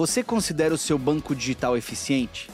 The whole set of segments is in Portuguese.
Você considera o seu banco digital eficiente?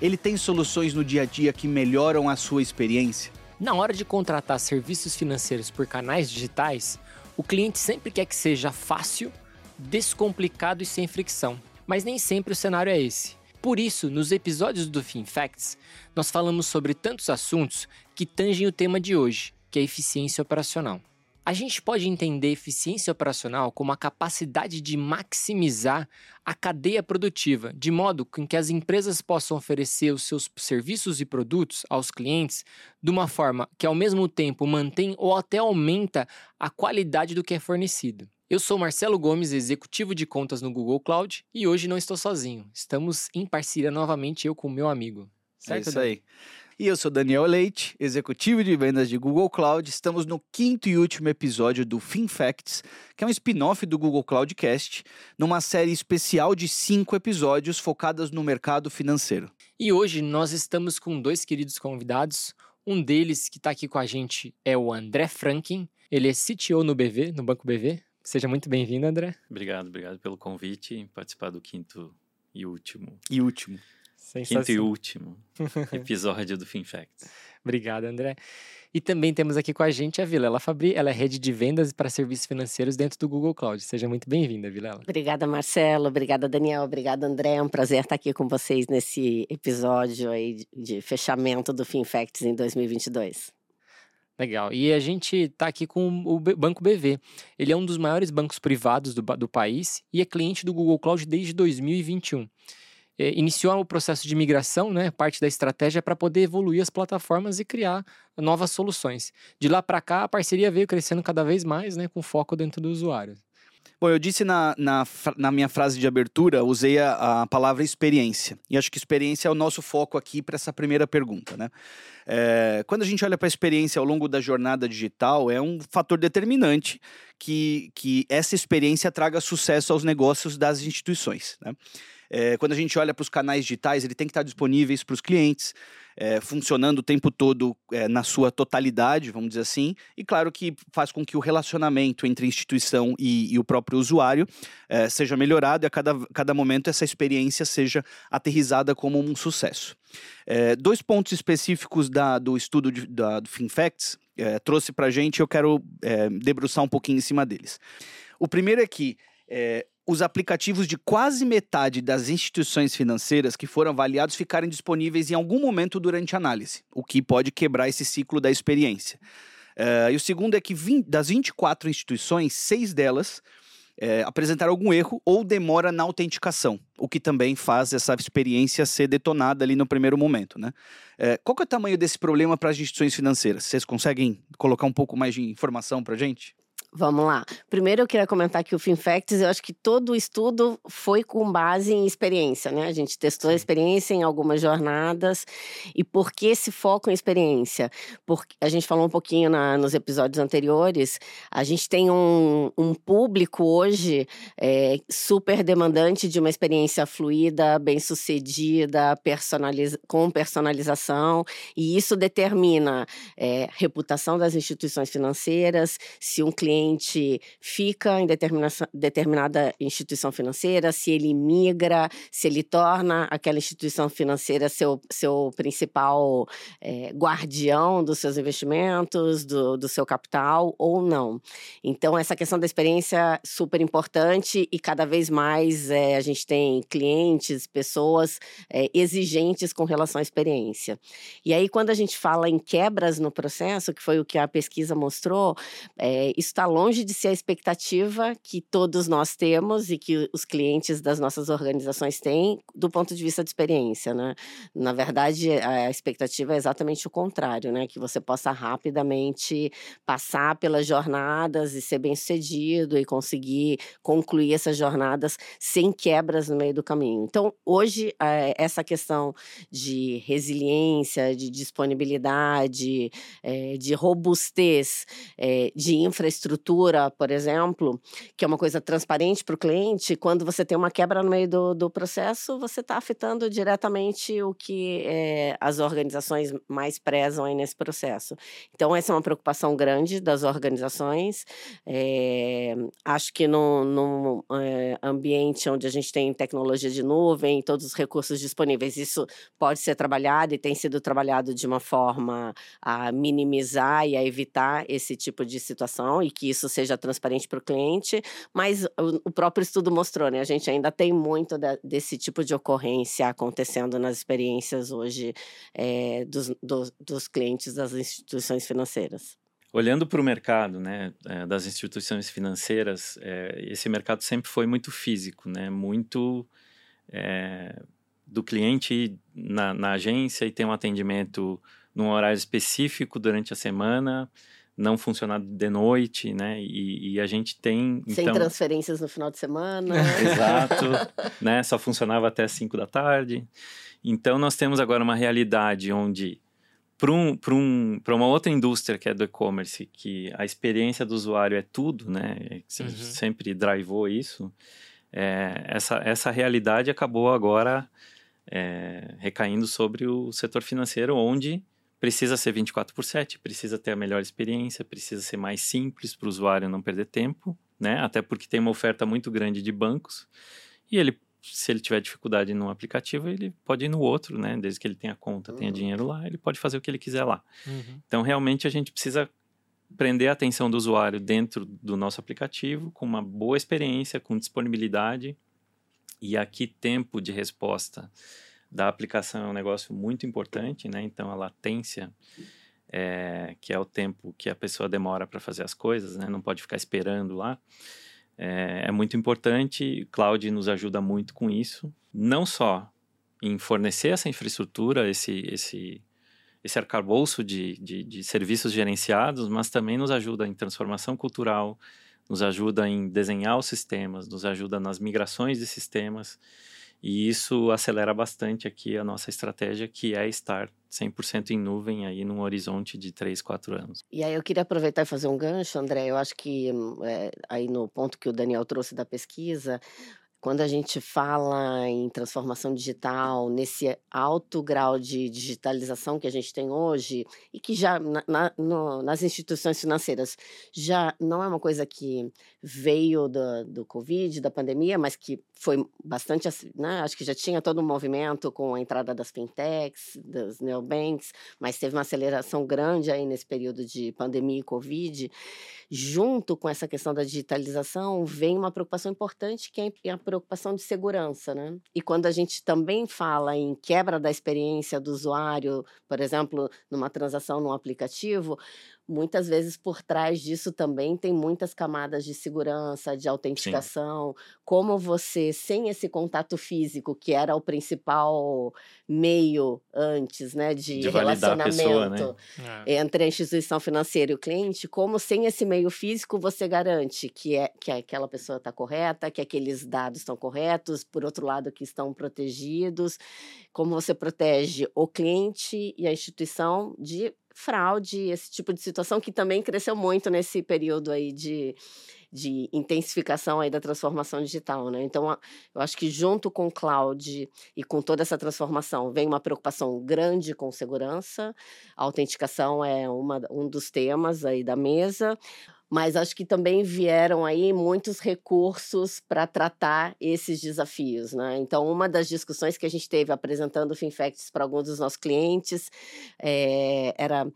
Ele tem soluções no dia a dia que melhoram a sua experiência? Na hora de contratar serviços financeiros por canais digitais, o cliente sempre quer que seja fácil, descomplicado e sem fricção. Mas nem sempre o cenário é esse. Por isso, nos episódios do FinFacts, nós falamos sobre tantos assuntos que tangem o tema de hoje, que é eficiência operacional. A gente pode entender eficiência operacional como a capacidade de maximizar a cadeia produtiva, de modo que as empresas possam oferecer os seus serviços e produtos aos clientes de uma forma que, ao mesmo tempo, mantém ou até aumenta a qualidade do que é fornecido. Eu sou Marcelo Gomes, executivo de contas no Google Cloud, e hoje não estou sozinho. Estamos em parceria novamente, eu com o meu amigo. Certo, é isso aí. E eu sou Daniel Leite, executivo de vendas de Google Cloud. Estamos no quinto e último episódio do FinFacts, que é um spin-off do Google Cloudcast, numa série especial de cinco episódios focadas no mercado financeiro. E hoje nós estamos com dois queridos convidados. Um deles que está aqui com a gente é o André Franken. Ele é CTO no BV, no Banco BV. Seja muito bem-vindo, André. Obrigado, obrigado pelo convite em participar do quinto e último. E último. Quinto e último episódio do FinFacts. Obrigado, André. E também temos aqui com a gente a Vilela Fabri, ela é rede de vendas para serviços financeiros dentro do Google Cloud. Seja muito bem-vinda, Vilela. Obrigada, Marcelo. Obrigada, Daniel. Obrigada, André. É um prazer estar aqui com vocês nesse episódio aí de fechamento do FinFacts em 2022. Legal. E a gente está aqui com o Banco BV. Ele é um dos maiores bancos privados do, do país e é cliente do Google Cloud desde 2021 é, iniciou o processo de migração, né, parte da estratégia para poder evoluir as plataformas e criar novas soluções. De lá para cá, a parceria veio crescendo cada vez mais, né, com foco dentro do usuário. Bom, eu disse na, na, na minha frase de abertura, usei a, a, palavra experiência. E acho que experiência é o nosso foco aqui para essa primeira pergunta. Né? É, quando a gente olha para a experiência ao longo da jornada digital, é um fator determinante que, que essa experiência traga sucesso aos negócios das instituições. Né? É, quando a gente olha para os canais digitais, ele tem que estar disponíveis para os clientes, é, funcionando o tempo todo é, na sua totalidade, vamos dizer assim, e claro que faz com que o relacionamento entre instituição e, e o próprio usuário é, seja melhorado e a cada, cada momento essa experiência seja aterrizada como um sucesso. É, dois pontos específicos da, do estudo de, da, do FinFacts é, trouxe para a gente, eu quero debruçar um pouquinho em cima deles. O primeiro é que os aplicativos de quase metade das instituições financeiras que foram avaliados ficarem disponíveis em algum momento durante a análise, o que pode quebrar esse ciclo da experiência. Uh, e o segundo é que 20, das 24 instituições, seis delas é, apresentar algum erro ou demora na autenticação, o que também faz essa experiência ser detonada ali no primeiro momento. Né? É, qual é o tamanho desse problema para as instituições financeiras? Vocês conseguem colocar um pouco mais de informação para a gente? Vamos lá. Primeiro eu queria comentar que o FinFacts, eu acho que todo o estudo foi com base em experiência, né? A gente testou a experiência em algumas jornadas. E por que esse foco em experiência? Porque a gente falou um pouquinho na, nos episódios anteriores, a gente tem um, um público hoje é, super demandante de uma experiência fluida, bem sucedida, personaliza com personalização, e isso determina é, reputação das instituições financeiras, se um cliente cliente fica em determinada instituição financeira, se ele migra, se ele torna aquela instituição financeira seu, seu principal é, guardião dos seus investimentos, do, do seu capital ou não. Então, essa questão da experiência é super importante e cada vez mais é, a gente tem clientes, pessoas é, exigentes com relação à experiência. E aí, quando a gente fala em quebras no processo, que foi o que a pesquisa mostrou, é, isso está longe de ser a expectativa que todos nós temos e que os clientes das nossas organizações têm do ponto de vista de experiência, né? Na verdade, a expectativa é exatamente o contrário, né? Que você possa rapidamente passar pelas jornadas e ser bem-sucedido e conseguir concluir essas jornadas sem quebras no meio do caminho. Então, hoje, é, essa questão de resiliência, de disponibilidade, é, de robustez, é, de infraestrutura infraestrutura, por exemplo, que é uma coisa transparente para o cliente, quando você tem uma quebra no meio do, do processo, você está afetando diretamente o que é, as organizações mais prezam aí nesse processo. Então, essa é uma preocupação grande das organizações. É, acho que no, no é, ambiente onde a gente tem tecnologia de nuvem, todos os recursos disponíveis, isso pode ser trabalhado e tem sido trabalhado de uma forma a minimizar e a evitar esse tipo de situação e que isso seja transparente para o cliente, mas o, próprio estudo mostrou, né? A gente ainda tem muito da, desse tipo de ocorrência acontecendo nas experiências hoje é, dos, do, dos clientes das instituições financeiras. Olhando para o mercado né, eh, das instituições financeiras, é, esse mercado sempre foi muito físico, né, muito é, do cliente na, na, agência e ter um atendimento num horário específico durante a semana, não funcionar de noite, né? E, e a gente tem. Sem então... transferências no final de semana. Exato, né? Só funcionava até 5 da tarde. Então nós temos agora uma realidade onde para um, um, uma outra indústria que é do e-commerce, que a experiência do usuário é tudo, né? Você uhum. sempre drivou isso. É, essa, essa realidade acabou agora é, recaindo sobre o setor financeiro, onde precisa ser 24 por 7, precisa ter a melhor experiência, precisa ser mais simples para o usuário não perder tempo, né? Até porque tem uma oferta muito grande de bancos e ele se ele tiver dificuldade num aplicativo, ele pode ir no outro, né? Desde que ele tenha conta, tenha uhum. dinheiro lá, ele pode fazer o que ele quiser lá. Uhum. Então, realmente, a gente precisa prender a atenção do usuário dentro do nosso aplicativo, com uma boa experiência, com disponibilidade. E aqui, tempo de resposta da aplicação é um negócio muito importante, né? Então, a latência, é, que é o tempo que a pessoa demora para fazer as coisas, né? Não pode ficar esperando lá é, é muito importante. Cloud nos ajuda muito com isso, não só em fornecer essa infraestrutura, esse, esse, esse arcabouço de, de, de, serviços gerenciados, mas também nos ajuda em transformação cultural, nos ajuda em desenhar os sistemas, nos ajuda nas migrações de sistemas. E isso acelera bastante aqui a nossa estratégia, que é estar 100% em nuvem aí num horizonte de 3, 4 anos. E aí eu queria aproveitar e fazer um gancho, André. Eu acho que é, aí no ponto que o Daniel trouxe da pesquisa, quando a gente fala em transformação digital, nesse alto grau de digitalização que a gente tem hoje, e que já na, na, no, nas instituições financeiras já não é uma coisa que veio do, do Covid, da pandemia, mas que foi bastante, né, acho que já tinha todo um movimento com a entrada das fintechs, das neobanks, mas teve uma aceleração grande aí nesse período de pandemia e Covid. Junto com essa questão da digitalização, vem uma preocupação importante que é a preocupação de segurança, né? E quando a gente também fala em quebra da experiência do usuário, por exemplo, numa transação num aplicativo, muitas vezes por trás disso também tem muitas camadas de segurança, de autenticação, Sim. como você, sem esse contato físico, que era o principal meio antes, né, de, de relacionamento pessoa, né? É. entre a instituição financeira e o cliente, como sem esse meio físico você garante que, é, que aquela pessoa está correta, que aqueles dados estão corretos, por outro lado, que estão protegidos, como você protege o cliente e a instituição de fraude, esse tipo de situação que também cresceu muito nesse período aí de, de intensificação aí da transformação digital, né? Então, eu acho que junto com o cloud e com toda essa transformação vem uma preocupação grande com segurança. A autenticação é uma, um dos temas aí da mesa mas acho que também vieram aí muitos recursos para tratar esses desafios, né? Então, uma das discussões que a gente teve apresentando o FinFacts para alguns dos nossos clientes é, era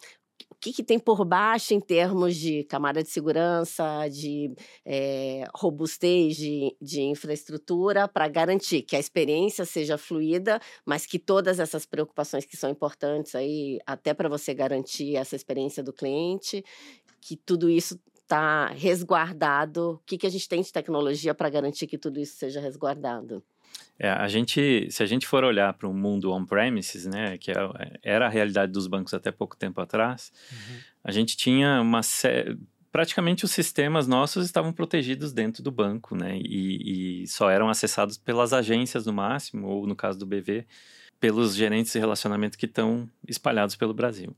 o que, que, tem por baixo em termos de camada de segurança, de é, robustez de, de infraestrutura, para garantir que a experiência seja fluida, mas que todas essas preocupações que são importantes aí, até para você garantir essa experiência do cliente, que tudo isso está resguardado? O que, que a gente tem de tecnologia para garantir que tudo isso seja resguardado? É, a gente, se a gente for olhar para o mundo on-premises, né, que é, era a realidade dos bancos até pouco tempo atrás, uhum. a gente tinha uma série praticamente os sistemas nossos estavam protegidos dentro do banco, né? E, e, só eram acessados pelas agências no máximo, ou no caso do BV, pelos gerentes de relacionamento que estão espalhados pelo Brasil.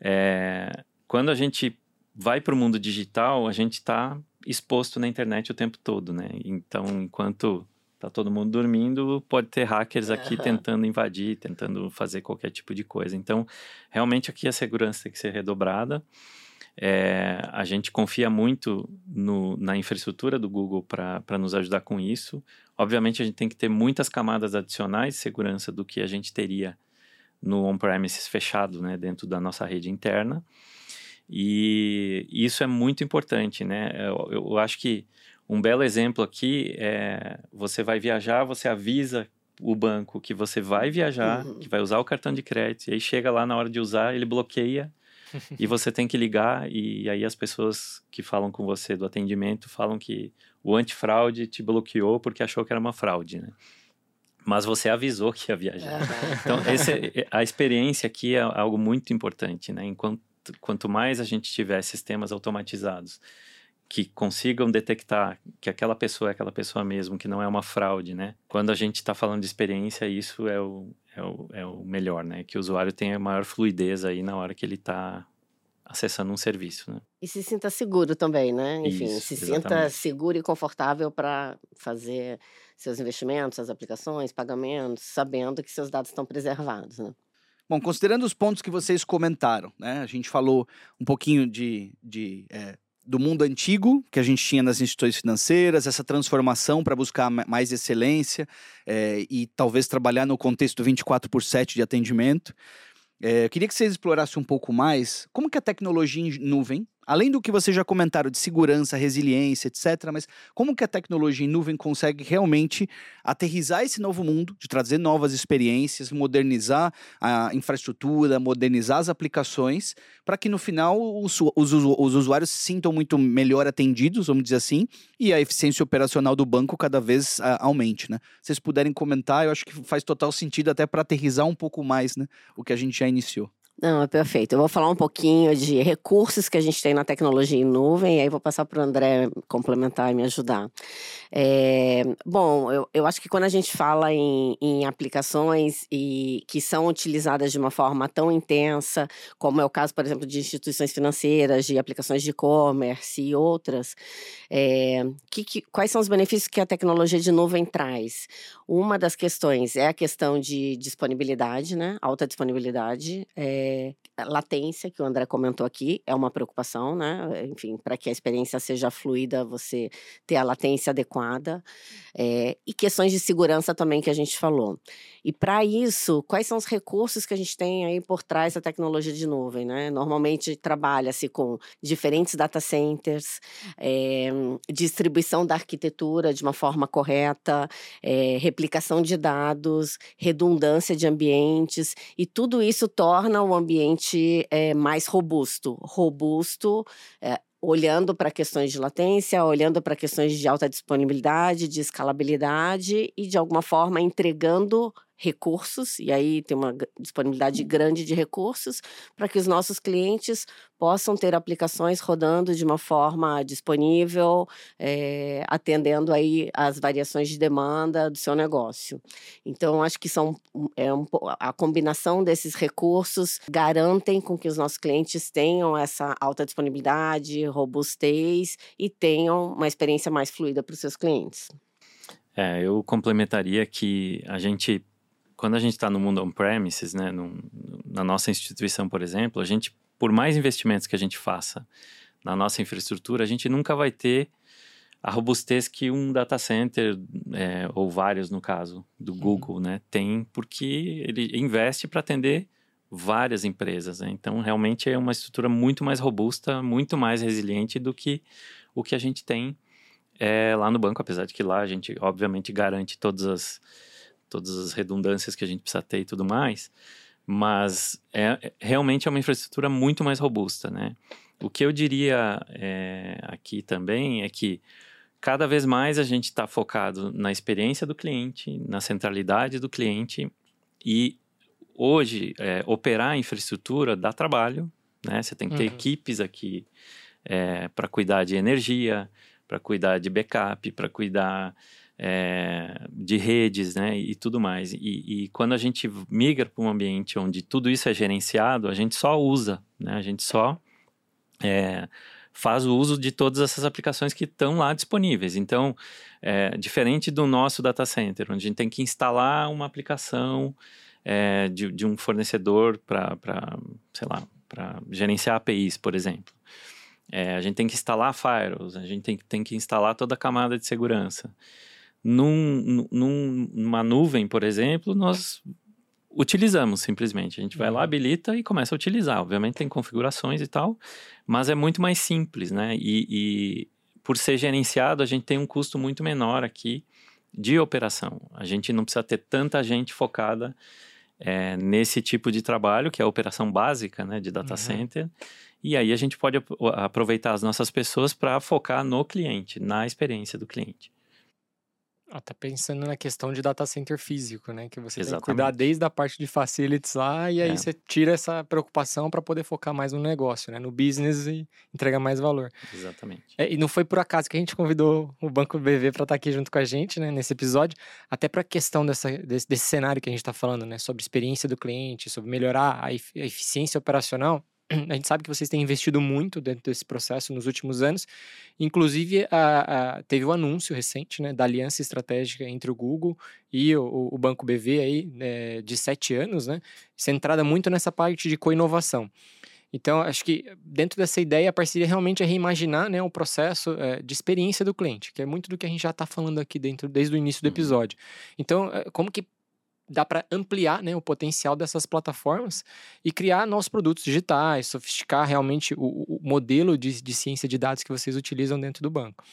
É, quando a gente vai para o mundo digital, a gente está exposto na internet o tempo todo, né? Então, enquanto tá todo mundo dormindo, pode ter hackers aqui uhum. tentando invadir, tentando fazer qualquer tipo de coisa. Então, realmente aqui a segurança tem que ser redobrada. É, a gente confia muito no, na infraestrutura do Google para nos ajudar com isso. Obviamente, a gente tem que ter muitas camadas adicionais de segurança do que a gente teria no on-premises fechado, né, dentro da nossa rede interna. E isso é muito importante, né? Eu, eu acho que um belo exemplo aqui é você vai viajar, você avisa o banco que você vai viajar, uhum. que vai usar o cartão de crédito, e aí chega lá na hora de usar, ele bloqueia e você tem que ligar e aí as pessoas que falam com você do atendimento falam que o antifraude te bloqueou porque achou que era uma fraude, né? Mas você avisou que ia viajar. Então, esse, é, a experiência aqui é algo muito importante, né? Enquanto, quanto mais a gente tiver sistemas automatizados que consigam detectar que aquela pessoa é aquela pessoa mesmo, que não é uma fraude, né? Quando a gente está falando de experiência, isso é o, é, o, é o melhor, né? Que o usuário tenha maior fluidez aí na hora que ele está acessando um serviço, né? E se sinta seguro também, né? Enfim, isso, se exatamente. sinta seguro e confortável para fazer seus investimentos, suas aplicações, pagamentos, sabendo que seus dados estão preservados, né? Bom, considerando os pontos que vocês comentaram, né? A gente falou um pouquinho de, de é, do mundo antigo que a gente tinha nas instituições financeiras, essa transformação para buscar mais excelência é, e talvez trabalhar no contexto 24 por 7 de atendimento. É, eu queria que vocês explorassem um pouco mais como que a tecnologia em nuvem além do que vocês já comentaram de segurança, resiliência, etc., mas como que a tecnologia em nuvem consegue realmente aterrizar esse novo mundo, de trazer novas experiências, modernizar a infraestrutura, modernizar as aplicações, para que no final os, os, os, usuários se sintam muito melhor atendidos, vamos dizer assim, e a eficiência operacional do banco cada vez a, aumente, né? Se vocês puderem comentar, eu acho que faz total sentido até para aterrizar um pouco mais, né, o que a gente já iniciou. Não, é perfeito. Eu vou falar um pouquinho de recursos que a gente tem na tecnologia em nuvem, e aí vou passar para o André complementar e me ajudar. É, bom, eu, eu acho que quando a gente fala em, em aplicações e que são utilizadas de uma forma tão intensa, como é o caso, por exemplo, de instituições financeiras, de aplicações de e-commerce e outras, é, que, que, quais são os benefícios que a tecnologia de nuvem traz? Uma das questões é a questão de disponibilidade, né? Alta disponibilidade. É, latência, que o André comentou aqui, é uma preocupação, né? Enfim, para que a experiência seja fluida, você ter a latência adequada. É, e questões de segurança também que a gente falou. E para isso, quais são os recursos que a gente tem aí por trás da tecnologia de nuvem, né? Normalmente trabalha-se com diferentes data centers, é, distribuição da arquitetura de uma forma correta, é, de dados, redundância de ambientes, e tudo isso torna o ambiente é, mais robusto. Robusto olhando para questões de latência, olhando para questões de alta disponibilidade, de escalabilidade e, de alguma forma, entregando recursos, e aí tem uma disponibilidade grande de recursos, para que os nossos clientes possam ter aplicações rodando de uma forma disponível, é, atendendo aí as variações de demanda do seu negócio. Então, acho que são é um, a combinação desses recursos garantem com que os nossos clientes tenham essa alta disponibilidade, robustez e tenham uma experiência mais fluida para os seus clientes. É, eu complementaria que a gente quando a gente está no mundo on-premises, né, na nossa instituição, por exemplo, a gente, por mais investimentos que a gente faça na nossa infraestrutura, a gente nunca vai ter a robustez que um data center, é, ou vários no caso, do Google, né, tem, porque ele investe para atender várias empresas. Né? Então, realmente é uma estrutura muito mais robusta, muito mais resiliente do que o que a gente tem é, lá no banco, apesar de que lá a gente, obviamente, garante todas as todas as redundâncias que a gente precisa ter e tudo mais, mas é, é realmente é uma infraestrutura muito mais robusta, né? O que eu diria é, aqui também é que cada vez mais a gente está focado na experiência do cliente, na centralidade do cliente e hoje é, operar a infraestrutura dá trabalho, né? Você tem que ter uhum. equipes aqui é, para cuidar de energia, para cuidar de backup, para cuidar é, de redes, né, e tudo mais. E, e quando a gente migra para um ambiente onde tudo isso é gerenciado, a gente só usa, né, a gente só é, faz o uso de todas essas aplicações que estão lá disponíveis. Então, é, diferente do nosso data center, onde a gente tem que instalar uma aplicação é, de, de, um fornecedor para, sei lá, para gerenciar APIs, por exemplo. É, a gente tem que instalar firewalls, a gente tem, tem que instalar toda a camada de segurança. Num, num, numa nuvem, por exemplo, nós utilizamos simplesmente. A gente vai lá, uhum. habilita e começa a utilizar. Obviamente tem configurações e tal, mas é muito mais simples, né? E, e por ser gerenciado, a gente tem um custo muito menor aqui de operação. A gente não precisa ter tanta gente focada é, nesse tipo de trabalho, que é a operação básica né, de data uhum. center. E aí a gente pode aproveitar as nossas pessoas para focar no cliente, na experiência do cliente. Até pensando na questão de data center físico, né? Que você Exatamente. tem que cuidar desde a parte de facilities lá e aí é. você tira essa preocupação para poder focar mais no negócio, né? No business e entregar mais valor. Exatamente. É, e não foi por acaso que a gente convidou o Banco BV para estar tá aqui junto com a gente, né? Nesse episódio, até para a questão dessa, desse, desse cenário que a gente está falando, né? Sobre experiência do cliente, sobre melhorar a eficiência operacional. a gente sabe que vocês têm investido muito dentro desse processo nos últimos anos. Inclusive, a, a, teve o um anúncio recente né, da aliança estratégica entre o Google e o, o Banco BV aí, né, de sete anos, né, centrada muito nessa parte de co-inovação. Então, acho que dentro dessa ideia, a parceria realmente é reimaginar né, o processo é, de experiência do cliente, que é muito do que a gente já está falando aqui dentro desde o início do uhum. episódio. Então, é, como que dá para ampliar né, o potencial dessas plataformas e criar novos produtos digitais, sofisticar realmente o, o modelo de, de ciência de dados que vocês utilizam dentro do banco.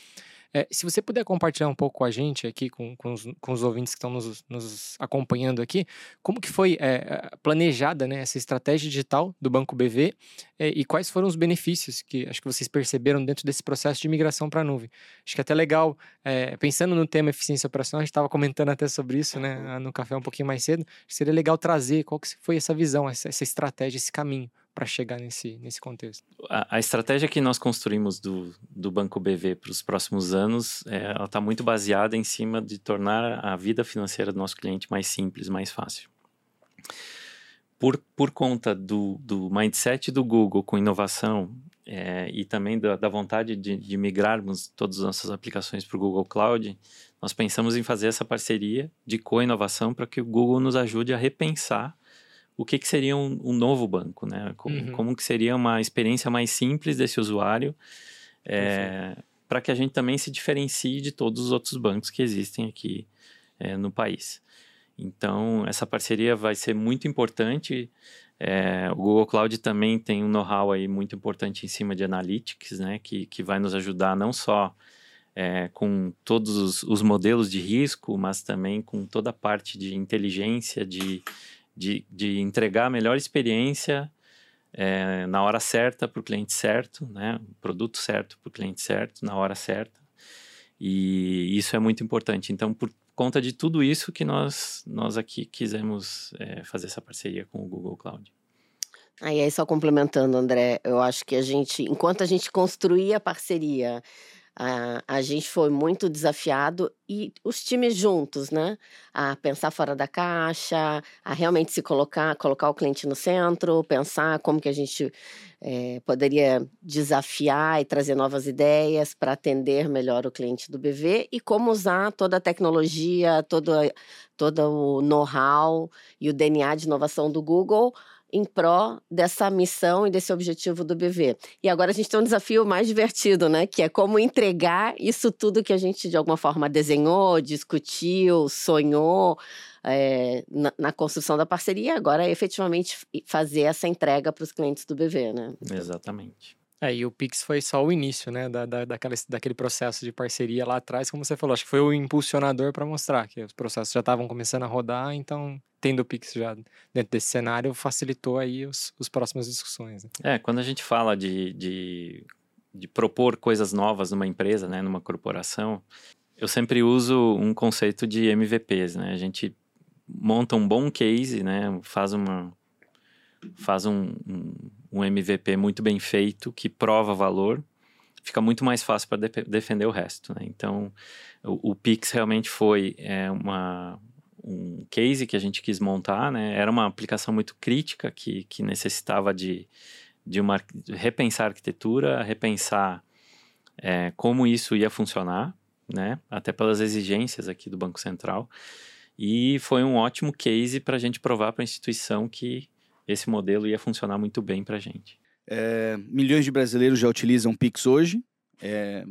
É, se você puder compartilhar um pouco com a gente aqui, com, com, os, com os ouvintes que estão nos, nos acompanhando aqui, como que foi é, planejada né, essa estratégia digital do Banco BV é, e quais foram os benefícios que acho que vocês perceberam dentro desse processo de migração para a nuvem. Acho que é até legal, é, pensando no tema eficiência operacional, a gente estava comentando até sobre isso né, no café um pouquinho mais cedo, seria legal trazer qual que foi essa visão, essa, essa estratégia, esse caminho para chegar nesse, nesse contexto? A, a, estratégia que nós construímos do, do Banco BV para os próximos anos, é, ela está muito baseada em cima de tornar a vida financeira do nosso cliente mais simples, mais fácil. Por, por conta do, do mindset do Google com inovação é, e também da, da vontade de, de, migrarmos todas as nossas aplicações para o Google Cloud, nós pensamos em fazer essa parceria de co-inovação para que o Google nos ajude a repensar o que, que seria um, um novo banco, né? Como, uhum. como, que seria uma experiência mais simples desse usuário, é, para que a gente também se diferencie de todos os outros bancos que existem aqui é, no país. Então, essa parceria vai ser muito importante. É, o Google Cloud também tem um know-how aí muito importante em cima de analytics, né? Que, que vai nos ajudar não só é, com todos os, os, modelos de risco, mas também com toda a parte de inteligência, de de, de entregar a melhor experiência é, na hora certa para o cliente certo, né? O produto certo para o cliente certo, na hora certa. E isso é muito importante. Então, por conta de tudo isso que nós, nós aqui quisemos é, fazer essa parceria com o Google Cloud. Aí, aí, só complementando, André, eu acho que a gente, enquanto a gente construía a parceria, a, a gente foi muito desafiado e os times juntos, né? A pensar fora da caixa, a realmente se colocar, colocar o cliente no centro, pensar como que a gente é, poderia desafiar e trazer novas ideias para atender melhor o cliente do BV e como usar toda a tecnologia, todo, todo o know-how e o DNA de inovação do Google em pró dessa missão e desse objetivo do BV. E agora a gente tem um desafio mais divertido, né? Que é como entregar isso tudo que a gente de alguma forma desenhou, discutiu, sonhou é, na, na, construção da parceria. Agora é efetivamente fazer essa entrega para os clientes do BV, né? Exatamente. É, e o Pix foi só o início, né, da, da, daquela, daquele processo de parceria lá atrás, como você falou, acho que foi o impulsionador para mostrar que os processos já estavam começando a rodar, então tendo o Pix já dentro desse cenário facilitou aí os, os próximas discussões. Né? É, quando a gente fala de, de, de propor coisas novas numa empresa, né, numa corporação, eu sempre uso um conceito de MVPs, né, a gente monta um bom case, né, faz uma faz um, um, um MVP muito bem feito que prova valor, fica muito mais fácil para de defender o resto. Né? Então, o, o, Pix realmente foi é, uma, um case que a gente quis montar, né? Era uma aplicação muito crítica que, que necessitava de, de uma repensar a arquitetura, repensar é, como isso ia funcionar, né? Até pelas exigências aqui do Banco Central. E foi um ótimo case para a gente provar para a instituição que esse modelo ia funcionar muito bem para a gente. É, milhões de brasileiros já utilizam Pix hoje. É,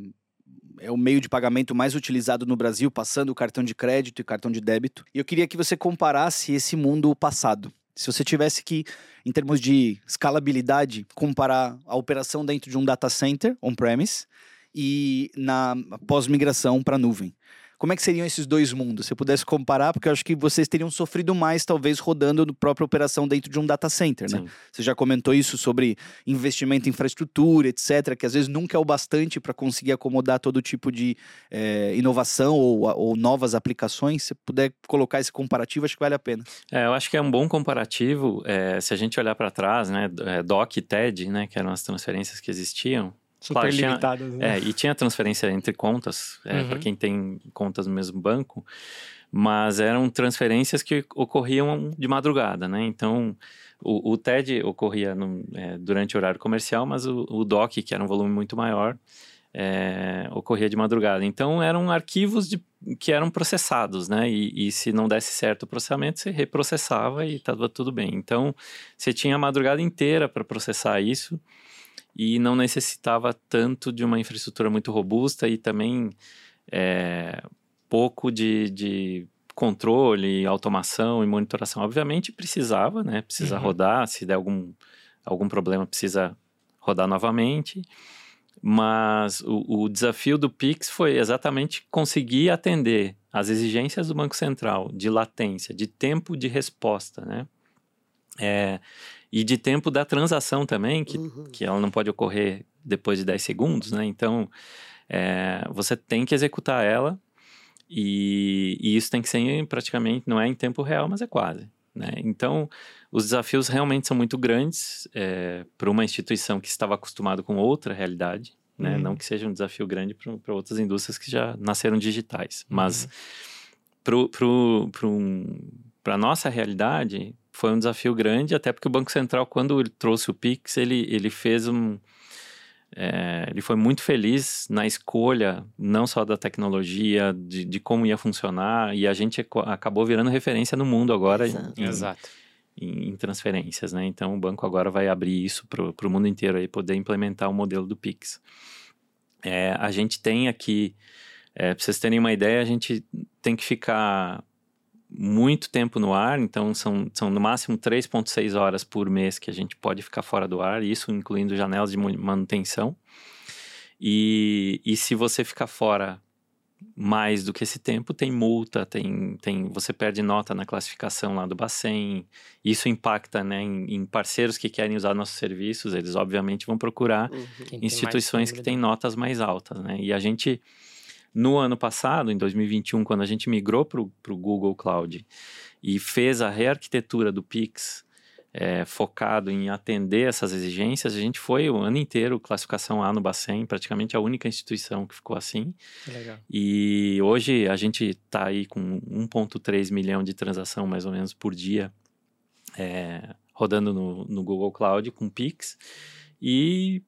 é o meio de pagamento mais utilizado no Brasil, passando o cartão de crédito e cartão de débito. E eu queria que você comparasse esse mundo passado. Se você tivesse que, em termos de escalabilidade, comparar a operação dentro de um data center on-premise e na pós-migração para nuvem. Como é que seriam esses dois mundos? Se eu pudesse comparar, porque eu acho que vocês teriam sofrido mais, talvez, rodando no própria operação dentro de um data center, né? Sim. Você já comentou isso sobre investimento em infraestrutura, etc., que às vezes nunca é o bastante para conseguir acomodar todo tipo de é, inovação ou, ou, novas aplicações. Se puder colocar esse comparativo, acho que vale a pena. É, eu acho que é um bom comparativo. É, se a gente olhar para trás, né, é, DOC e TED, né, que eram as transferências que existiam, Super claro, limitadas. Tinha, né? É, e tinha transferência entre contas, é, uhum. para quem tem contas no mesmo banco, mas eram transferências que ocorriam de madrugada, né? Então, o, o TED ocorria no, é, durante o horário comercial, mas o, o, DOC, que era um volume muito maior, é, ocorria de madrugada. Então, eram arquivos de, que eram processados, né? E, e, se não desse certo o processamento, você reprocessava e estava tudo bem. Então, você tinha a madrugada inteira para processar isso e não necessitava tanto de uma infraestrutura muito robusta e também é, pouco de, de controle, automação e monitoração. Obviamente precisava, né? Precisa uhum. rodar, se der algum, algum problema precisa rodar novamente. Mas o, o, desafio do Pix foi exatamente conseguir atender as exigências do Banco Central de latência, de tempo de resposta, né? É, e de tempo da transação também, que, uhum. que ela não pode ocorrer depois de 10 segundos, né? Então, é, você tem que executar ela e, e, isso tem que ser praticamente, não é em tempo real, mas é quase. Né? Então, os desafios realmente são muito grandes é, para uma instituição que estava acostumada com outra realidade, né? Uhum. Não que seja um desafio grande para outras indústrias que já nasceram digitais, mas uhum. para um, a nossa realidade, foi um desafio grande, até porque o Banco Central, quando ele trouxe o Pix, ele, ele fez um. É, ele foi muito feliz na escolha, não só da tecnologia, de, de, como ia funcionar, e a gente acabou virando referência no mundo agora Exato. Em, Exato. Em, em, transferências, né? Então o banco agora vai abrir isso para o mundo inteiro aí poder implementar o modelo do Pix. É, a gente tem aqui, é, para vocês terem uma ideia, a gente tem que ficar muito tempo no ar, então são, são no máximo 3,6 horas por mês que a gente pode ficar fora do ar, isso incluindo janelas de manutenção. E, e se você ficar fora mais do que esse tempo, tem multa, tem, tem você perde nota na classificação lá do Bacen. Isso impacta né, em, em parceiros que querem usar nossos serviços, eles obviamente vão procurar uhum. instituições que têm notas mais altas. Né? E a gente no ano passado, em 2021, quando a gente migrou para o Google Cloud e fez a rearquitetura do Pix é, focado em atender essas exigências, a gente foi o ano inteiro classificação A no Bacen, praticamente a única instituição que ficou assim. Legal. E hoje a gente está aí com 1,3 milhão de transação mais ou menos por dia é, rodando no, no Google Cloud com Pix. E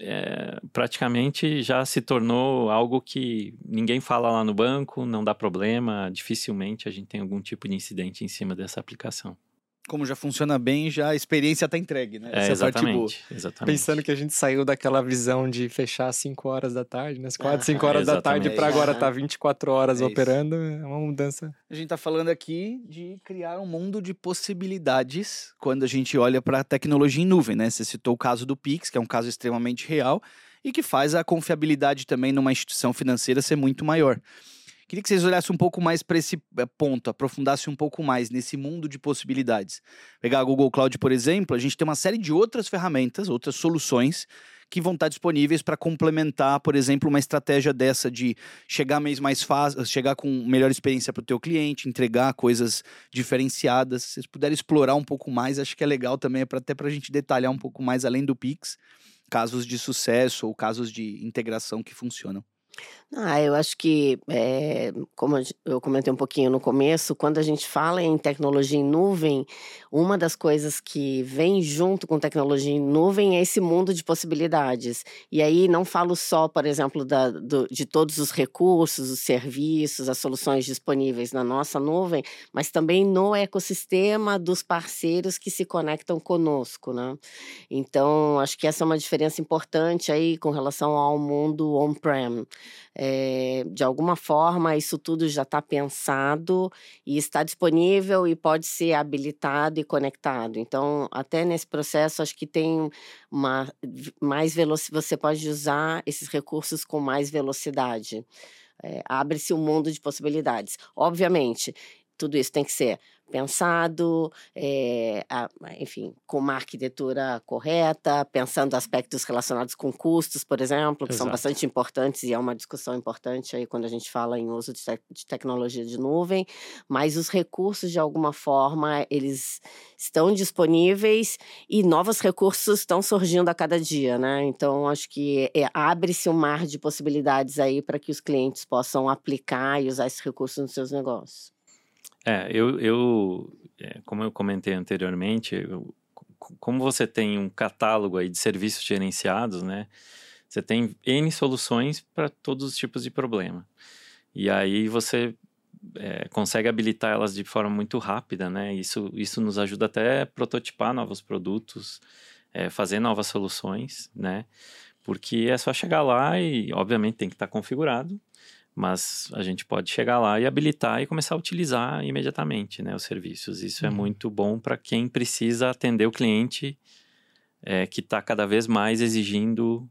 é, praticamente já se tornou algo que ninguém fala lá no banco, não dá problema, dificilmente a gente tem algum tipo de incidente em cima dessa aplicação como já funciona bem, já a experiência está entregue, né? É, Essa exatamente, exatamente. Pensando que a gente saiu daquela visão de fechar às 5 horas da tarde, né? 4, 5 horas da tarde para agora estar tá 24 horas é operando, é uma mudança. A gente está falando aqui de criar um mundo de possibilidades quando a gente olha para a tecnologia em nuvem, né? Você citou o caso do Pix, que é um caso extremamente real e que faz a confiabilidade também numa instituição financeira ser muito maior. Queria que vocês olhassem um pouco mais para esse eh, ponto, aprofundassem um pouco mais nesse mundo de possibilidades. Pegar a Google Cloud, por exemplo, a gente tem uma série de outras ferramentas, outras soluções que vão estar disponíveis para complementar, por exemplo, uma estratégia dessa de chegar mês mais fácil, chegar com melhor experiência para o teu cliente, entregar coisas diferenciadas. Se vocês puderem explorar um pouco mais, acho que é legal também, é até para a gente detalhar um pouco mais além do Pix, casos de sucesso ou casos de integração que funcionam. Ah, eu acho que, é, como eu comentei um pouquinho no começo, quando a gente fala em tecnologia em nuvem, uma das coisas que vem junto com tecnologia em nuvem é esse mundo de possibilidades. E aí não falo só, por exemplo, da, do, de todos os recursos, os serviços, as soluções disponíveis na nossa nuvem, mas também no ecossistema dos parceiros que se conectam conosco, né? Então, acho que essa é uma diferença importante aí com relação ao mundo on-prem. É, de alguma forma, isso tudo já está pensado e está disponível e pode ser habilitado e conectado. Então, até nesse processo, acho que tem uma mais velocidade, você pode usar esses recursos com mais velocidade. É, Abre-se um mundo de possibilidades. Obviamente, tudo isso tem que ser pensado, é, a, enfim, com uma arquitetura correta, pensando aspectos relacionados com custos, por exemplo, que Exato. são bastante importantes e é uma discussão importante aí quando a gente fala em uso de, te de tecnologia de nuvem, mas os recursos, de alguma forma, eles estão disponíveis e novos recursos estão surgindo a cada dia, né? Então, acho que é, abre-se um mar de possibilidades aí para que os clientes possam aplicar e usar esses recursos nos seus negócios. É, eu, eu é, como eu comentei anteriormente, eu, como você tem um catálogo aí de serviços gerenciados, né? Você tem N soluções para todos os tipos de problema. E aí você é, consegue habilitar elas de forma muito rápida, né? Isso, isso nos ajuda até a prototipar novos produtos, é, fazer novas soluções, né? Porque é só chegar lá e, obviamente, tem que estar tá configurado, mas a gente pode chegar lá e habilitar e começar a utilizar imediatamente né, os serviços. Isso é uhum. é muito bom para quem precisa atender o cliente é, que está cada vez mais exigindo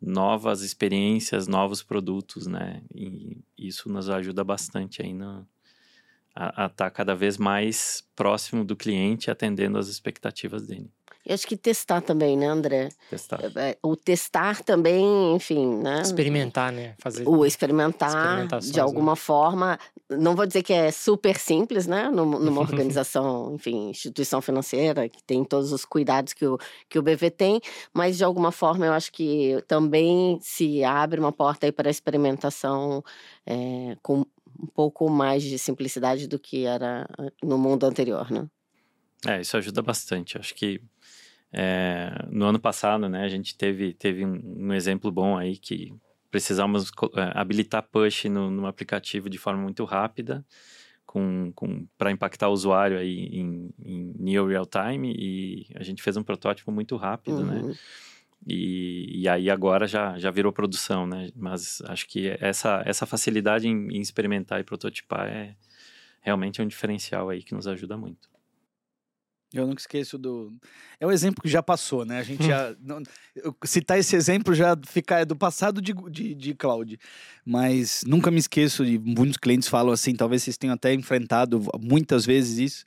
novas experiências, novos produtos, né? E isso nos ajuda bastante aí no, a estar tá cada vez mais próximo do cliente, atendendo as expectativas dele. E acho que testar também, né, André? Testar. É, é, o testar também, enfim, né? Experimentar, né? Fazer o experimentar de alguma né? forma. Não vou dizer que é super simples, né? Numa organização, enfim, instituição financeira, que tem todos os cuidados que o, que o BV tem, mas de alguma forma eu acho que também se abre uma porta aí para a experimentação é, com um pouco mais de simplicidade do que era no mundo anterior, né? É, isso ajuda bastante. Acho que é, no ano passado, né, a gente teve, teve um, um exemplo bom aí que precisamos é, habilitar push no, no, aplicativo de forma muito rápida, com, com para impactar o usuário aí em, em near real time e a gente fez um protótipo muito rápido, né? uhum. né? E, e aí agora já, já virou produção, né? Mas acho que essa, essa facilidade em, em experimentar e prototipar é realmente um diferencial aí que nos ajuda muito. Eu nunca esqueço do. É um exemplo que já passou, né? A gente já. Não... Citar esse exemplo já fica é do passado de, de, de cloud. Mas nunca me esqueço de muitos clientes falam assim, talvez vocês tenham até enfrentado muitas vezes isso.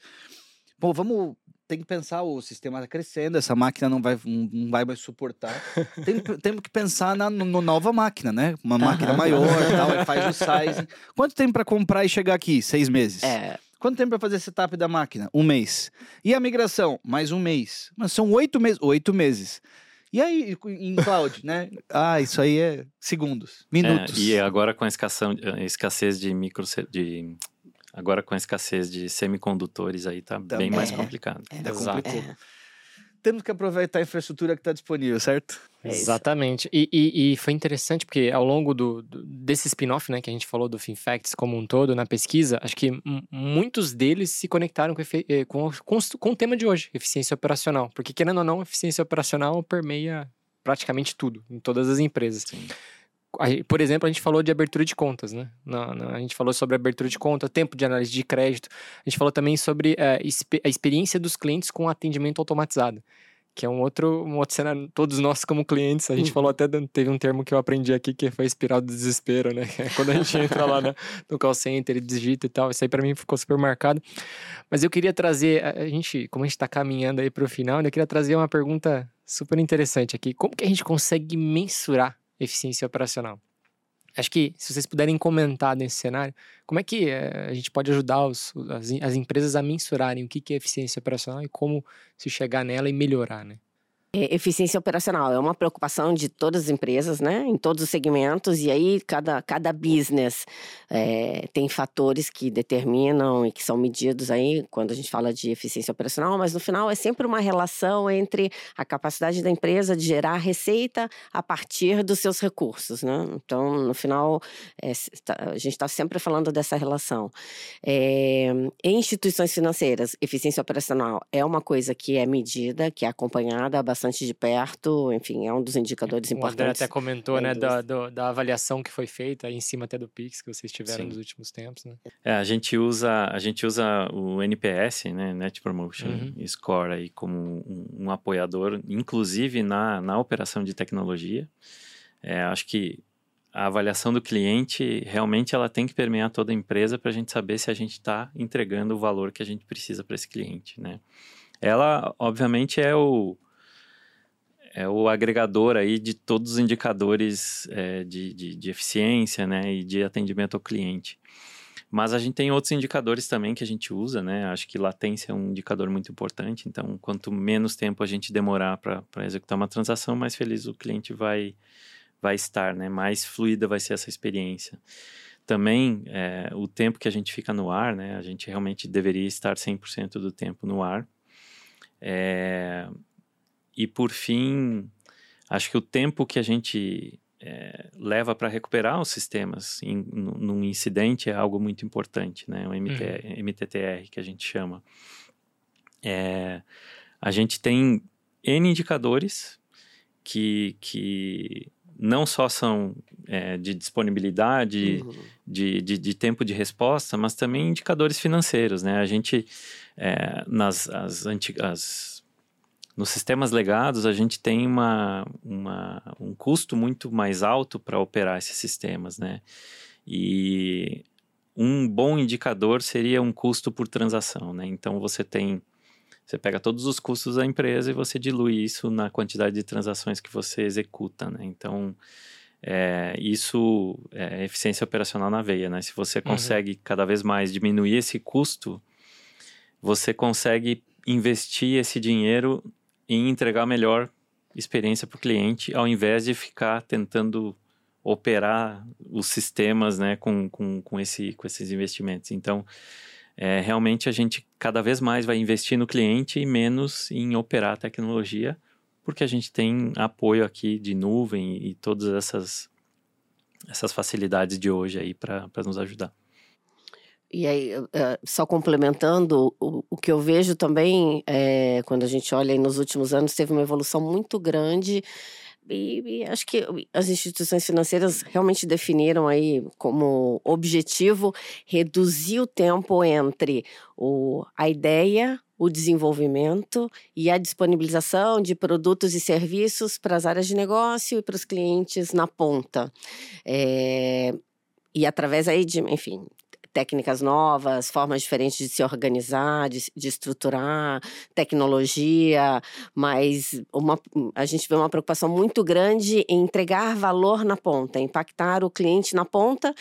Pô, vamos. Tem que pensar, o sistema está crescendo, essa máquina não vai, não vai mais suportar. Tem, temos que pensar na no, nova máquina, né? Uma máquina maior tal, faz o size. Quanto tempo para comprar e chegar aqui? Seis meses. É. Quanto tempo para fazer setup da máquina? Um mês. E a migração? Mais um mês. Mas são oito meses. Oito meses. E aí, em cloud, né? Ah, isso aí é segundos, minutos. É, e agora com a escassez de micro... De, agora com a escassez de semicondutores aí tá, tá bem mais complicado. É, é temos que aproveitar a infraestrutura que está disponível, certo? É Exatamente. E, e, e, foi interessante porque ao longo do, do desse spin-off, né, que a gente falou do FinFacts como um todo, na pesquisa, acho que muitos deles se conectaram com, eh, com, com, com o tema de hoje, eficiência operacional. Porque, querendo ou não, eficiência operacional permeia praticamente tudo, em todas as empresas. Sim por exemplo, a gente falou de abertura de contas, né? a gente falou sobre abertura de conta, tempo de análise de crédito. A gente falou também sobre uh, a experiência dos clientes com atendimento automatizado, que é um outro, um outro cenário. Todos nós, como clientes, a gente uhum. falou até, teve um termo que eu aprendi aqui que foi espiral do desespero, né? É quando a gente entra lá no, no call center e digita e tal. Isso aí para mim ficou super marcado. Mas eu queria trazer, a gente, como a gente está caminhando aí para o final, eu queria trazer uma pergunta super interessante aqui. Como que a gente consegue mensurar eficiência operacional. Acho que se vocês puderem comentar nesse cenário, como é que é, a gente pode ajudar os, as, as, empresas a mensurarem o que, que é eficiência operacional e como se chegar nela e melhorar, né? É, eficiência operacional é uma preocupação de todas as empresas, né? Em todos os segmentos, e aí cada, cada business é, tem fatores que determinam e que são medidos aí quando a gente fala de eficiência operacional, mas no final é sempre uma relação entre a capacidade da empresa de gerar receita a partir dos seus recursos, né? Então, no final, é, a gente está sempre falando dessa relação. É, em instituições financeiras, eficiência operacional é uma coisa que é medida, que é acompanhada bastante bastante de perto, enfim, é um dos indicadores o importantes. O André até comentou, né, da, do, da avaliação que foi feita em cima até do Pix que vocês tiveram Sim. nos últimos tempos, né? É, a gente usa, a gente usa o NPS, né, Net Promotion uhum. Score aí como um, um, apoiador, inclusive na, na operação de tecnologia. É, acho que a avaliação do cliente realmente ela tem que permear toda a empresa para a gente saber se a gente está entregando o valor que a gente precisa para esse cliente, né? Ela, obviamente, é o, é o agregador aí de todos os indicadores é, de, de, de, eficiência né, e de atendimento ao cliente. Mas a gente tem outros indicadores também que a gente usa, né? Acho que latência é um indicador muito importante. Então, quanto menos tempo a gente demorar para executar uma transação, mais feliz o cliente vai, vai estar, né? Mais fluida vai ser essa experiência. Também, é, o tempo que a gente fica no ar, né? A gente realmente deveria estar 100% do tempo no ar. É, e por fim, acho que o tempo que a gente é, leva para recuperar os sistemas em, num incidente é algo muito importante, né? O MT, uhum. MTTR que a gente chama. É, a gente tem N indicadores que, que não só são é, de disponibilidade, uhum. de, de, de, tempo de resposta, mas também indicadores financeiros, né? A gente, é, nas as antigas nos sistemas legados, a gente tem uma, uma, um custo muito mais alto para operar esses sistemas, né? E um bom indicador seria um custo por transação, né? Então, você tem... Você pega todos os custos da empresa e você dilui isso na quantidade de transações que você executa, né? Então, é, isso é eficiência operacional na veia, né? Se você uhum. consegue uhum. cada vez mais diminuir esse custo, você consegue investir esse dinheiro em entregar a melhor experiência para o cliente, ao invés de ficar tentando operar os sistemas né, com, com, com, esse, com esses investimentos. Então, é, realmente a gente cada vez mais vai investir no cliente e menos em operar a tecnologia, porque a gente tem apoio aqui de nuvem e todas essas, essas facilidades de hoje aí para nos ajudar. E aí, eh, só complementando, o, que eu vejo também, é, quando a gente olha nos últimos anos, teve uma evolução muito grande e, e, acho que as instituições financeiras realmente definiram aí como objetivo reduzir o tempo entre o, a ideia, o desenvolvimento e a disponibilização de produtos e serviços para as áreas de negócio e para os clientes na ponta. É, e através aí de, enfim, técnicas novas, formas diferentes de se organizar, de, de estruturar, tecnologia, mas uma, a gente vê uma preocupação muito grande em entregar valor na ponta, impactar o cliente na ponta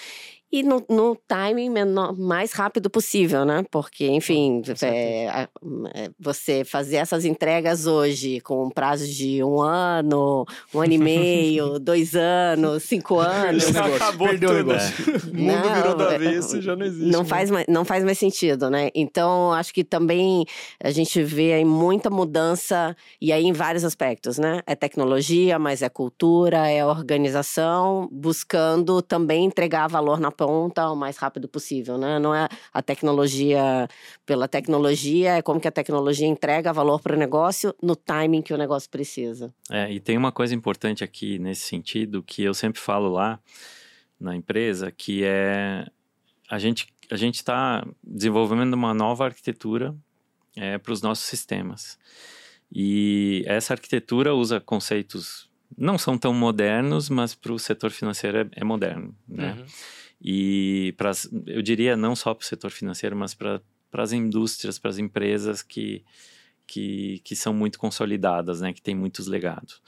e no, no timing menor, mais rápido possível, né? Porque, enfim, é, é, você fazer essas entregas hoje com um prazo de um ano, um ano e meio, dois anos, cinco anos. Já acabou Perdeu tudo. o negócio. O mundo não, virou da é, vez e já não existe. Não faz, mais, não faz mais sentido, né? Então, acho que também a gente vê aí muita mudança, e aí em vários aspectos, né? É tecnologia, mas é cultura, é organização, buscando também entregar valor na ponta o mais rápido possível, né? Não é a tecnologia pela tecnologia, é como que a tecnologia entrega valor para o negócio no timing que o negócio precisa. É, e tem uma coisa importante aqui nesse sentido que eu sempre falo lá na empresa, que é a gente a gente está desenvolvendo uma nova arquitetura é, para os nossos sistemas. E essa arquitetura usa conceitos não são tão modernos, mas para o setor financeiro é, é moderno, né? Uhum. E para eu diria não só para o setor financeiro, mas para as indústrias, para as empresas que, que, que são muito consolidadas, né, que têm muitos legados.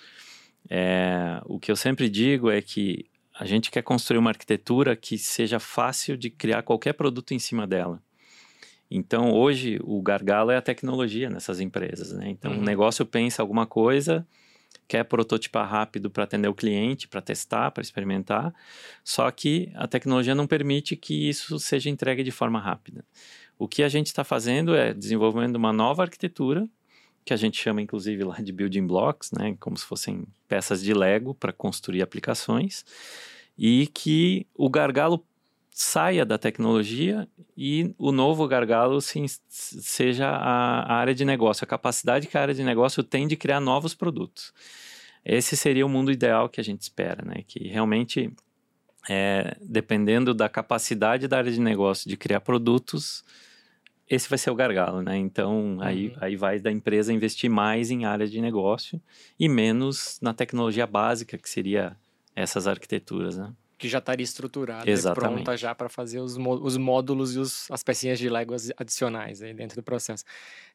É, o que eu sempre digo é que a gente quer construir uma arquitetura que seja fácil de criar qualquer produto em cima dela. Então, hoje, o gargalo é a tecnologia nessas empresas, né? Então, uhum. o negócio pensa alguma coisa, quer prototipar rápido para atender o cliente, para testar, para experimentar, só que a tecnologia não permite que isso seja entregue de forma rápida. O que a gente está fazendo é desenvolvendo uma nova arquitetura, que a gente chama inclusive lá de building blocks, né, como se fossem peças de Lego para construir aplicações, e que o gargalo saia da tecnologia e o novo gargalo sim, seja a, a, área de negócio, a capacidade que a área de negócio tem de criar novos produtos. Esse seria o mundo ideal que a gente espera, né? Que realmente, é, dependendo da capacidade da área de negócio de criar produtos, esse vai ser o gargalo, né? Então, uhum. aí, aí vai da empresa investir mais em área de negócio e menos na tecnologia básica, que seria essas arquiteturas, né? Que já estaria estruturada Exatamente. e pronta já para fazer os, os módulos e os, as pecinhas de Lego adicionais aí dentro do processo.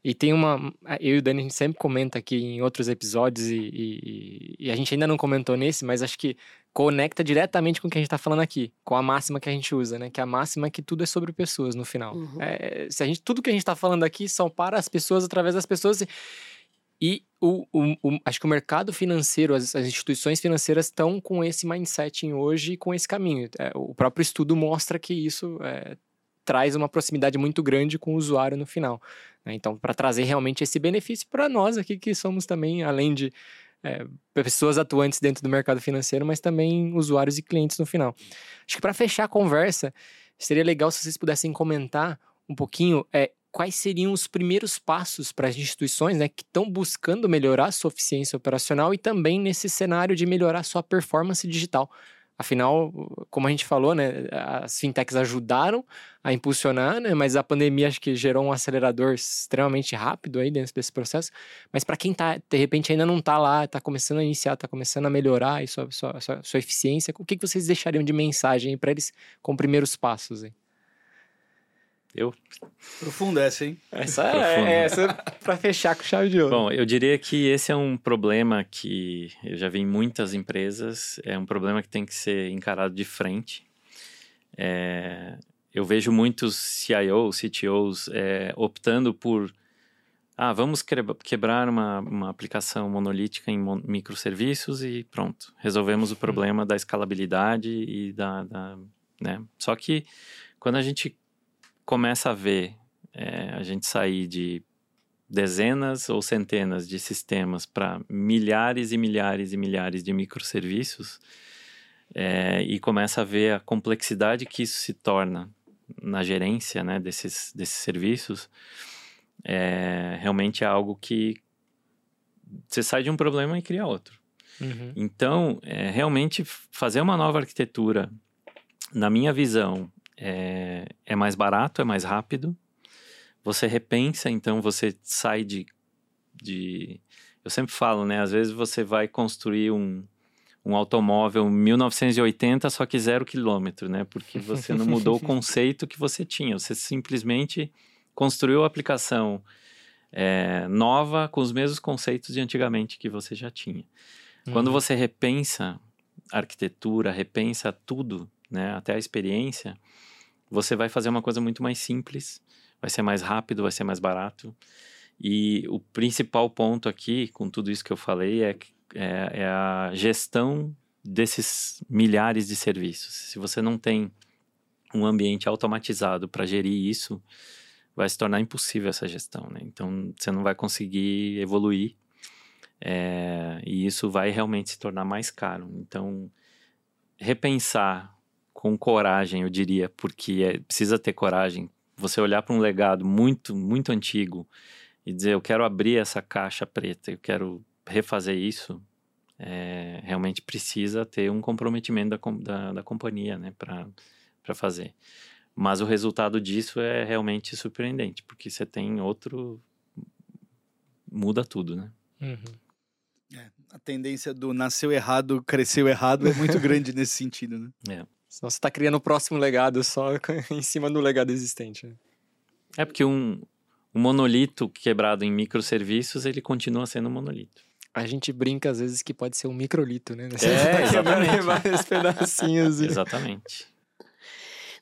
E tem uma. Eu e o Dani, a gente sempre comenta aqui em outros episódios, e, e, e a gente ainda não comentou nesse, mas acho que conecta diretamente com o que a gente está falando aqui, com a máxima que a gente usa, né? Que a máxima é que tudo é sobre pessoas no final. Uhum. É, se a gente, tudo que a gente está falando aqui são para as pessoas, através das pessoas. E o, o, o, acho que o mercado financeiro, as, as instituições financeiras estão com esse mindset hoje e com esse caminho. É, o próprio estudo mostra que isso é, traz uma proximidade muito grande com o usuário no final. Né? Então, para trazer realmente esse benefício para nós aqui, que somos também, além de é, pessoas atuantes dentro do mercado financeiro, mas também usuários e clientes no final. Acho que para fechar a conversa, seria legal se vocês pudessem comentar um pouquinho é, quais seriam os primeiros passos para as instituições né, que estão buscando melhorar sua eficiência operacional e também nesse cenário de melhorar sua performance digital. Afinal, como a gente falou, né, as fintechs ajudaram a impulsionar, né, mas a pandemia acho que gerou um acelerador extremamente rápido aí dentro desse processo. Mas para quem tá, de repente ainda não está lá, está começando a iniciar, está começando a melhorar sua, sua, sua, sua, eficiência, o que, que vocês deixariam de mensagem para eles com primeiros passos? Aí? Eu. Profunda essa, hein? Essa é, é essa para fechar com chave de ouro. Bom, eu diria que esse é um problema que eu já vi em muitas empresas, é um problema que tem que ser encarado de frente. É, eu vejo muitos CIOs, CTOs é, optando por ah, vamos quebrar uma, uma aplicação monolítica em microserviços e pronto, resolvemos o uhum. problema da escalabilidade e da, da né? Só que quando a gente começa a ver é, a gente sair de dezenas ou centenas de sistemas para milhares e milhares e milhares de microserviços é, e começa a ver a complexidade que isso se torna na gerência né, desses, desses serviços, é, realmente é algo que você sai de um problema e cria outro. Uhum. Então, é, realmente fazer uma nova arquitetura, na minha visão, é, é mais barato, é mais rápido. Você repensa, então você sai de, de. Eu sempre falo, né? Às vezes você vai construir um, um automóvel 1980, só que zero quilômetro, né? Porque você não mudou o conceito que você tinha. Você simplesmente construiu a aplicação é, nova com os mesmos conceitos de antigamente que você já tinha. Uhum. Quando você repensa a arquitetura, repensa tudo, né? Até a experiência, você vai fazer uma coisa muito mais simples, vai ser mais rápido, vai ser mais barato. E o principal ponto aqui, com tudo isso que eu falei, é, é, é a gestão desses milhares de serviços. Se você não tem um ambiente automatizado para gerir isso, vai se tornar impossível essa gestão, né? Então, você não vai conseguir evoluir é, e isso vai realmente se tornar mais caro. Então, repensar com coragem, eu diria, porque é, precisa ter coragem. Você olhar para um legado muito, muito antigo e dizer, eu quero abrir essa caixa preta, eu quero refazer isso, é, realmente precisa ter um comprometimento da, da, da companhia, né, para fazer. Mas o resultado disso é realmente surpreendente, porque você tem outro. muda tudo, né? Uhum. É, a tendência do nasceu errado, cresceu errado é muito grande nesse sentido, né? É. Senão você está criando o próximo legado só em cima do legado existente. Né? É porque um, um monolito quebrado em microserviços, ele continua sendo um monolito. A gente brinca às vezes que pode ser um microlito, né? Você é, exatamente. vários pedacinhos. exatamente.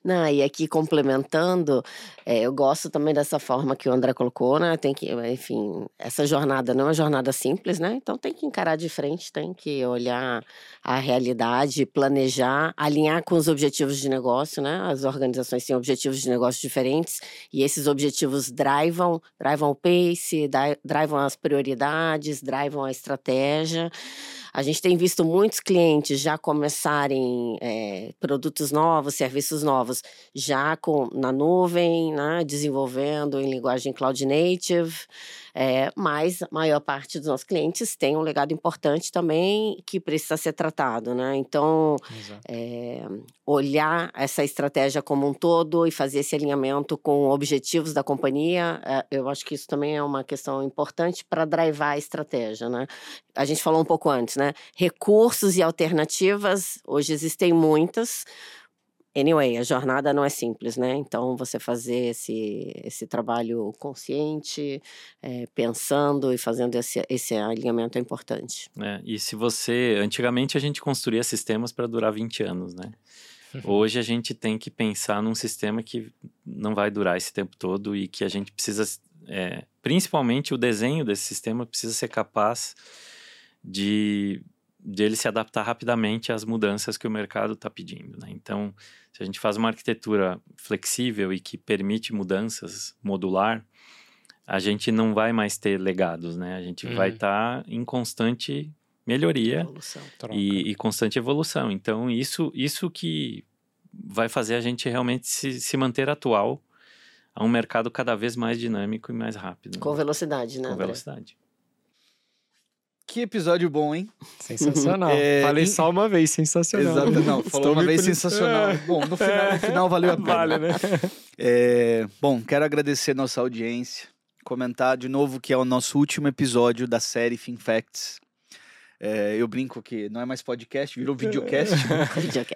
Não, e aqui complementando, é, eu gosto também dessa forma que o André colocou, né? Tem que, enfim, essa jornada não é uma jornada simples, né? Então tem que encarar de frente, tem que olhar a realidade, planejar, alinhar com os objetivos de negócio, né? As organizações têm objetivos de negócio diferentes e esses objetivos drivam, drivam o pace, drivam as prioridades, drivam a estratégia. A gente tem visto muitos clientes já começarem é, produtos novos, serviços novos, já com, na nuvem, né, desenvolvendo em linguagem cloud native. É, mas a maior parte dos nossos clientes tem um legado importante também que precisa ser tratado, né? Então, é, olhar essa estratégia como um todo e fazer esse alinhamento com objetivos da companhia, é, eu acho que isso também é uma questão importante para drivar a estratégia, né? A gente falou um pouco antes, né? Recursos e alternativas, hoje existem muitas, Anyway, a jornada não é simples, né? Então, você fazer esse, esse trabalho consciente, é, pensando e fazendo esse, esse alinhamento é importante. É, e se você. Antigamente a gente construía sistemas para durar 20 anos, né? Hoje a gente tem que pensar num sistema que não vai durar esse tempo todo e que a gente precisa. É, principalmente o desenho desse sistema precisa ser capaz de de ele se adaptar rapidamente às mudanças que o mercado está pedindo. Né? Então, se a gente faz uma arquitetura flexível e que permite mudanças modular, a gente não vai mais ter legados, né? A gente uhum. vai estar tá em constante melhoria e, e, constante evolução. Então, isso, isso que vai fazer a gente realmente se, se manter atual a um mercado cada vez mais dinâmico e mais rápido. Com né? velocidade, né? Com velocidade. Que episódio bom, hein? Sensacional. É, Falei só uma vez, sensacional. Exato, não. Falou uma vez, sensacional. É. Bom, no final, no final valeu a pena. Vale, né? É, bom, quero agradecer nossa audiência. Comentar de novo que é o nosso último episódio da série Fin Facts. É, eu brinco que não é mais podcast, virou videocast.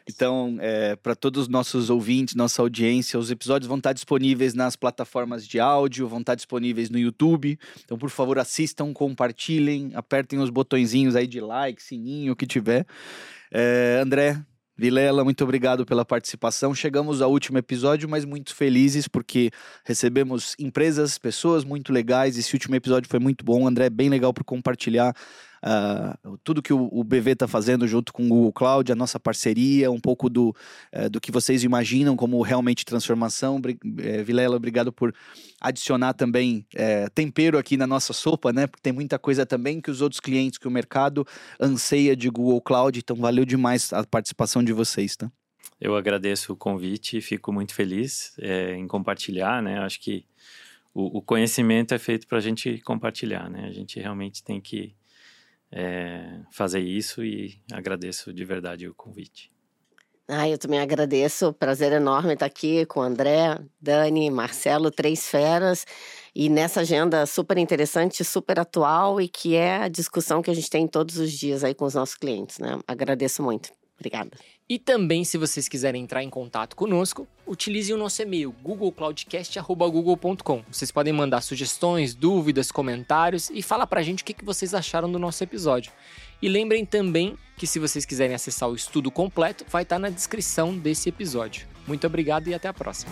então, é, para todos os nossos ouvintes, nossa audiência, os episódios vão estar disponíveis nas plataformas de áudio, vão estar disponíveis no YouTube. Então, por favor, assistam, compartilhem, apertem os botõezinhos aí de like, sininho, o que tiver. É, André, Vilela, muito obrigado pela participação. Chegamos ao último episódio, mas muito felizes porque recebemos empresas, pessoas muito legais. Esse último episódio foi muito bom. André, bem legal para compartilhar uh, tudo que o, o BV está fazendo junto com o Google Cloud, a nossa parceria, um pouco do, uh, do que vocês imaginam como realmente transformação. Eh, Vilela, obrigado por adicionar também eh, tempero aqui na nossa sopa, né? Porque tem muita coisa também que os outros clientes, que o mercado anseia de Google Cloud. Então, valeu demais a participação de vocês, tá? Eu agradeço o convite e fico muito feliz é, em compartilhar, né? Acho que o, o conhecimento é feito para a gente compartilhar, né? A gente realmente tem que é, fazer isso e agradeço de verdade o convite. Ah, eu também agradeço, prazer enorme estar aqui com André, Dani, Marcelo, três feras, e nessa agenda super interessante, super atual e que é a discussão que a gente tem todos os dias aí com os nossos clientes, né? Agradeço muito. Obrigada. E também, se vocês quiserem entrar em contato conosco, utilize o nosso e-mail googlecloudcast.google.com. Vocês podem mandar sugestões, dúvidas, comentários e falar pra gente o que vocês acharam do nosso episódio. E lembrem também que se vocês quiserem acessar o estudo completo, vai estar na descrição desse episódio. Muito obrigado e até a próxima.